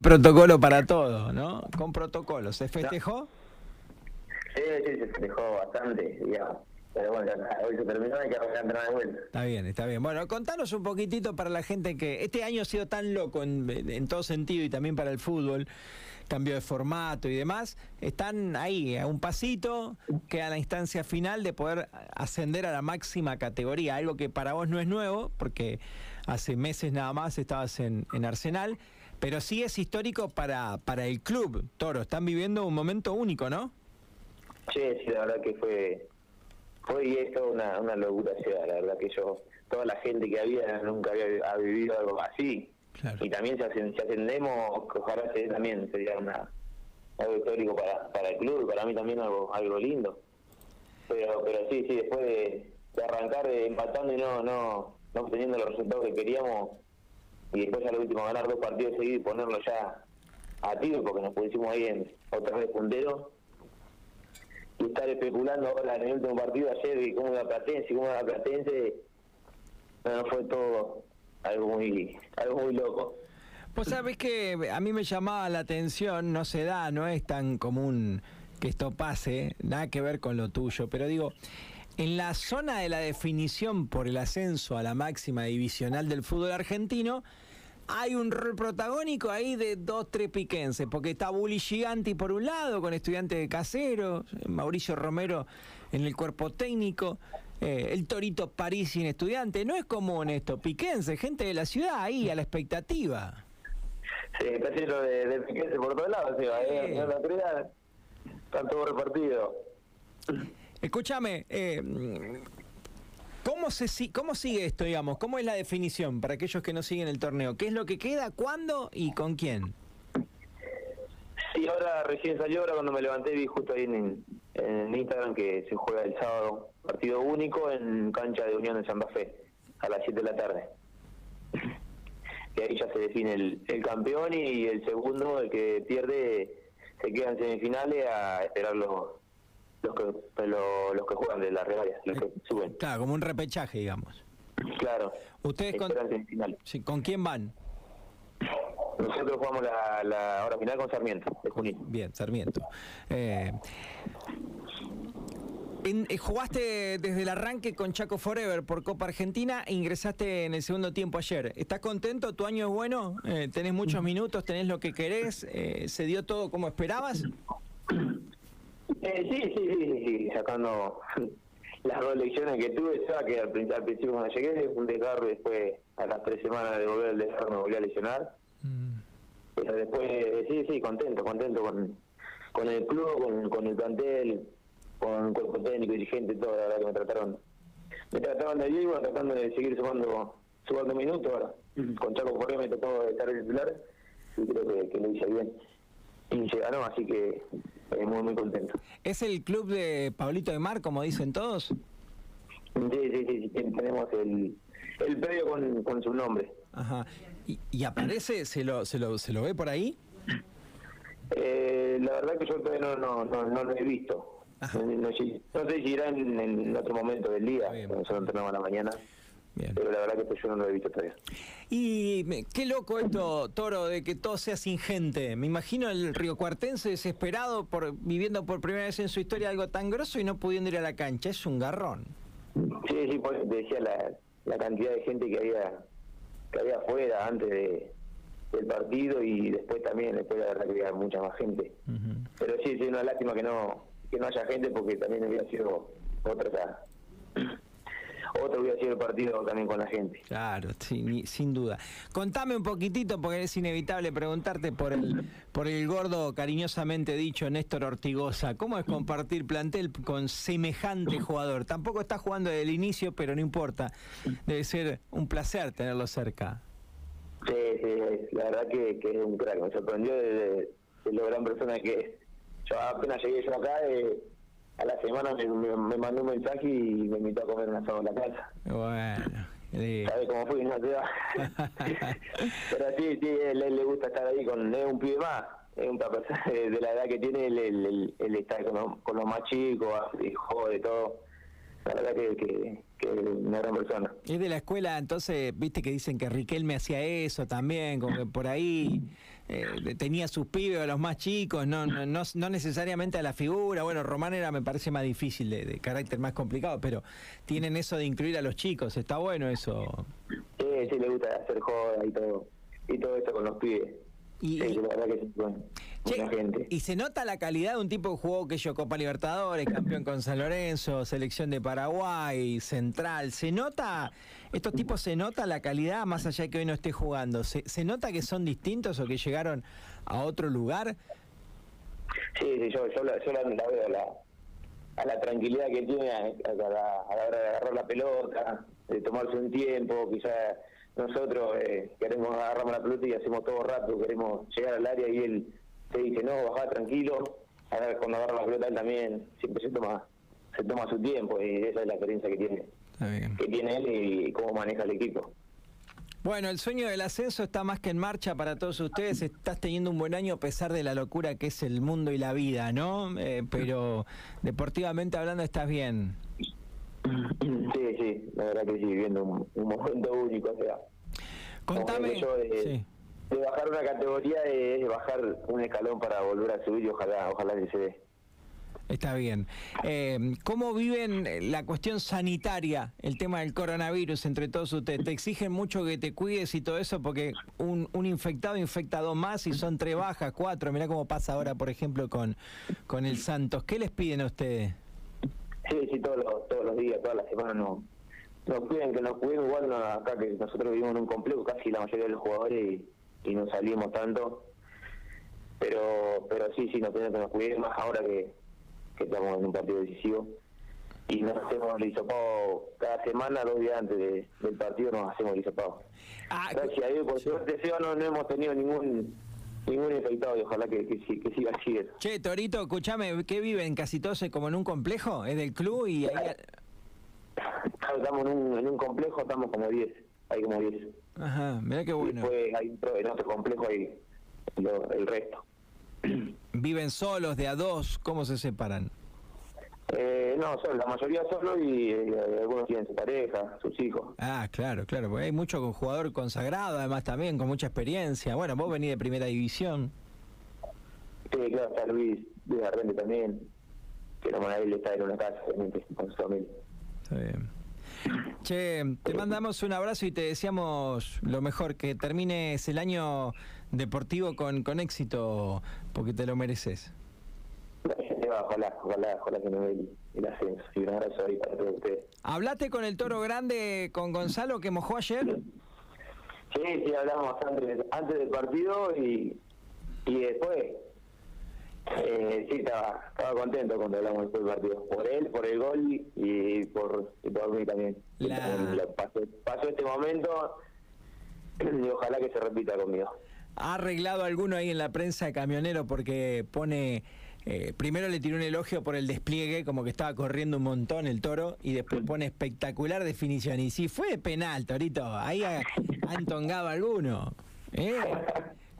Protocolo para todo, ¿no? Con protocolo. ¿Se festejó? Sí, sí, se festejó bastante, digamos. Pero bueno, ya hoy se terminó y hay que arrancar entrar de vuelta. Está bien, está bien. Bueno, contanos un poquitito para la gente que este año ha sido tan loco en, en todo sentido y también para el fútbol, cambio de formato y demás. Están ahí, a un pasito, queda la instancia final de poder ascender a la máxima categoría, algo que para vos no es nuevo, porque hace meses nada más estabas en, en Arsenal. Pero sí es histórico para, para el club, Toro. Están viviendo un momento único, ¿no? Sí, sí, la verdad que fue fue y es toda una, una locura ciudad, la verdad que yo, toda la gente que había nunca había ha vivido algo así. Claro. Y también si, hacen, si ascendemos, ojalá se también sería una, algo histórico para, para el club, para mí también algo, algo lindo. Pero pero sí, sí, después de, de arrancar eh, empatando y no, no, no obteniendo los resultados que queríamos, y después a lo último ganar dos partidos seguidos y ponerlo ya a tiro porque nos pusimos ahí en otra vez puntero. Y estar especulando ahora en el último partido ayer y cómo iba Platense y cómo iba Platense no fue todo algo muy algo muy loco. Pues sabés que a mí me llamaba la atención, no se da, no es tan común que esto pase, nada que ver con lo tuyo, pero digo, en la zona de la definición por el ascenso a la máxima divisional del fútbol argentino, hay un rol protagónico ahí de dos, tres piquenses, porque está Bully Giganti por un lado, con estudiantes de casero, Mauricio Romero en el cuerpo técnico, eh, el Torito París sin estudiante. No es común esto, piquense, gente de la ciudad ahí a la expectativa. sí, está lleno de, de piquense por todos lados ¿eh? Sí. en la autoridad están todos repartidos Escúchame, eh, ¿cómo, se, ¿cómo sigue esto, digamos? ¿Cómo es la definición para aquellos que no siguen el torneo? ¿Qué es lo que queda, cuándo y con quién? Sí, ahora recién salió, ahora cuando me levanté vi justo ahí en, en Instagram que se juega el sábado, partido único en cancha de Unión de Santa Fe, a las 7 de la tarde. Y ahí ya se define el, el campeón y el segundo, el que pierde, se queda en semifinales a esperar los, los, que, los, los que juegan de la regalia, los que suben. Claro, como un repechaje, digamos. Claro, ¿Ustedes con, sí, quién van? Nosotros jugamos la, la hora final con Sarmiento, de Junín. Bien, Sarmiento. Eh, en- eh, jugaste desde el arranque con Chaco Forever por Copa Argentina e ingresaste en el segundo tiempo ayer. ¿Estás contento? ¿Tu año es bueno? Eh, ¿Tenés muchos minutos? ¿Tenés lo que querés? Eh, ¿Se dio todo como esperabas? Eh, sí, sí, sí, sí, sí, sacando las dos lecciones que tuve, ya que al, prin- al principio cuando llegué fue un desgarro y después a las tres semanas de volver al desgarro me volví a lesionar. Pero después, sí, sí, contento, contento con, con el club, con, con el plantel, con el cuerpo técnico, dirigente, todo, la verdad que me trataron, me trataron de bueno, tratando de seguir sumando, sumando minutos ahora. Con Chaco Correa me tocó estar el titular y creo que, que lo hice bien. Y se ganó, así que eh, muy, muy contento. ¿Es el club de Pablito de Mar, como dicen todos? Sí, sí, sí, sí, tenemos el, el predio con, con su nombre. Ajá. ¿Y, y aparece? ¿Se lo, se, lo, ¿Se lo ve por ahí? Eh, la verdad que yo todavía no, no, no, no lo he visto. No, no sé si irá en, en otro momento del día, cuando nosotros entrenamos a la mañana, Bien. pero la verdad que pues yo no lo he visto todavía. Y qué loco esto, Toro, de que todo sea sin gente. Me imagino el riocuartense desesperado por viviendo por primera vez en su historia algo tan grosso y no pudiendo ir a la cancha. Es un garrón. Sí, sí, por eso te decía la, la cantidad de gente que había que había afuera antes de, del partido y después también, después la verdad que había mucha más gente. Pero sí, sí, una lástima que no que no haya gente porque también hubiera sido otra otro hubiera sido el partido también con la gente. Claro, sin duda. Contame un poquitito, porque es inevitable preguntarte por el, por el gordo cariñosamente dicho Néstor Ortigosa. ¿Cómo es compartir plantel con semejante jugador? Tampoco está jugando desde el inicio, pero no importa. Debe ser un placer tenerlo cerca. Sí, sí, la verdad que, que es un crack, me sorprendió de, de- de lo gran persona que es. Yo apenas llegué yo acá, eh, a la semana me, me- me mandó un mensaje y me invitó a comer un asado en la casa. Bueno. eh, ¿Sabes cómo fui? No te va. Pero sí, sí, él, él le gusta estar ahí con es un pibe más. Es una persona de la edad que tiene, él, él, está con los, con los más chicos, jode todo. La verdad que, que, que una gran persona. Es de la escuela, entonces, viste que dicen que Riquelme hacía eso también, como que por ahí eh, tenía sus pibes, los más chicos, no, no, no, necesariamente a la figura. Bueno, Román era, me parece, más difícil, de, carácter más complicado, pero tienen eso de incluir a los chicos. Está bueno eso. Sí, sí, le gusta hacer joda y todo, y todo eso con los pibes. Y, y se nota la calidad de un tipo que jugó que yo Copa Libertadores, campeón con San Lorenzo, selección de Paraguay, Central. ¿Se nota, estos tipos se nota la calidad más allá de que hoy no esté jugando? ¿Se, se nota que son distintos o que llegaron a otro lugar? Sí, sí yo, yo, la, veo la, a la tranquilidad que tiene a, la, hora de agarrar la pelota, de tomarse un tiempo, quizás nosotros eh, queremos agarrarnos la pelota y hacemos todo rápido, queremos llegar al área y él te dice, no, baja tranquilo, a ver, cuando agarra la pelota él también siempre se toma se toma su tiempo y esa es la experiencia que tiene que tiene él y cómo maneja el equipo. Bueno, el sueño del ascenso está más que en marcha para todos ustedes. Estás teniendo un buen año a pesar de la locura que es el mundo y la vida, ¿no? Eh, pero deportivamente hablando estás bien. Sí, sí, la verdad que sí, viviendo un, momento único. O sea, Contame. de, bajar una categoría es bajar un escalón para volver a subir y ojalá, ojalá que se dé. Está bien. Eh, ¿Cómo viven la cuestión sanitaria, el tema del coronavirus entre todos ustedes? ¿Te exigen mucho que te cuides y todo eso? Porque un, un infectado infecta dos más y son tres bajas, cuatro. Mirá cómo pasa ahora, por ejemplo, con, con el Santos. ¿Qué les piden a ustedes? Sí, sí, todos los, todos los días, todas las semanas no, nos piden que nos cuidemos. Igual acá que nosotros vivimos en un complejo, casi la mayoría de los jugadores y, no salimos tanto. Pero pero sí, sí, nos piden que nos cuidemos, más ahora que que estamos en un partido decisivo. Y nos hacemos el hisopado cada semana, dos días antes del partido nos hacemos el hisopado. Ah, Gracias a Dios, por suerte, no, no hemos tenido ningún ningún infectado y ojalá que, que, siga así. Che, Torito, escúchame, ¿qué viven? ¿Casi todos como en un complejo? ¿Es del club? y ahí... Estamos en un, en un complejo, estamos como 10, hay como 10. Ajá, mira qué bueno. Y después hay en otro complejo hay el resto. ¿Viven solos, de a dos? ¿Cómo se separan? Eh, no, la mayoría solo y, eh, algunos tienen su pareja, sus hijos. Ah, claro, claro, porque hay mucho jugador consagrado, además también con mucha experiencia. Bueno, vos venís de primera división. Sí, claro, está Luis, Luis Arrende también, que la él está en una casa, con su familia. Está bien. Che, te mandamos un abrazo y te deseamos lo mejor, que termines el año deportivo con, con éxito, porque te lo mereces. Ojalá, ojalá, ojalá que no el, el ascenso. Y un abrazo ahí para todos ustedes. ¿Hablaste con el toro grande, con Gonzalo, que mojó ayer? Sí, sí, hablamos antes, antes del partido y, y después. Eh, sí, estaba, estaba contento cuando hablamos después del partido. Por él, por el gol y por, por mí también. pasó este momento y ojalá que se repita conmigo ha arreglado alguno ahí en la prensa de camionero porque pone eh, primero le tiró un elogio por el despliegue, como que estaba corriendo un montón el toro, y después pone espectacular definición. Y si fue penal, Torito, ahí ha, entongado alguno. ¿eh?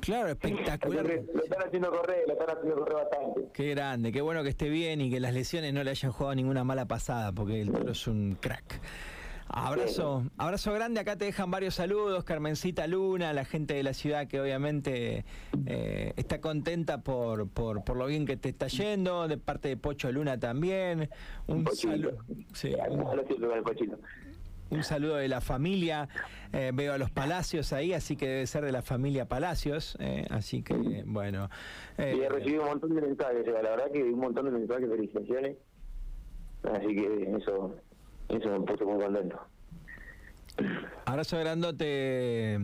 Claro, espectacular. Lo están haciendo correr, lo están haciendo correr bastante. Qué grande, qué bueno que esté bien y que las lesiones no le hayan jugado ninguna mala pasada, porque el toro es un crack. Abrazo, abrazo grande. Acá te dejan varios saludos, Carmencita Luna, la gente de la ciudad que obviamente eh, está contenta por, por, por, lo bien que te está yendo, de parte de Pocho Luna también. Un saludo. un saludo de la familia. Eh, veo a los Palacios ahí, así que debe ser de la familia Palacios. Eh, así que, bueno. Eh, he recibido un montón de mensajes, la verdad que un montón de mensajes, felicitaciones. Así que eso eso me puso muy contento. Abrazo grandote,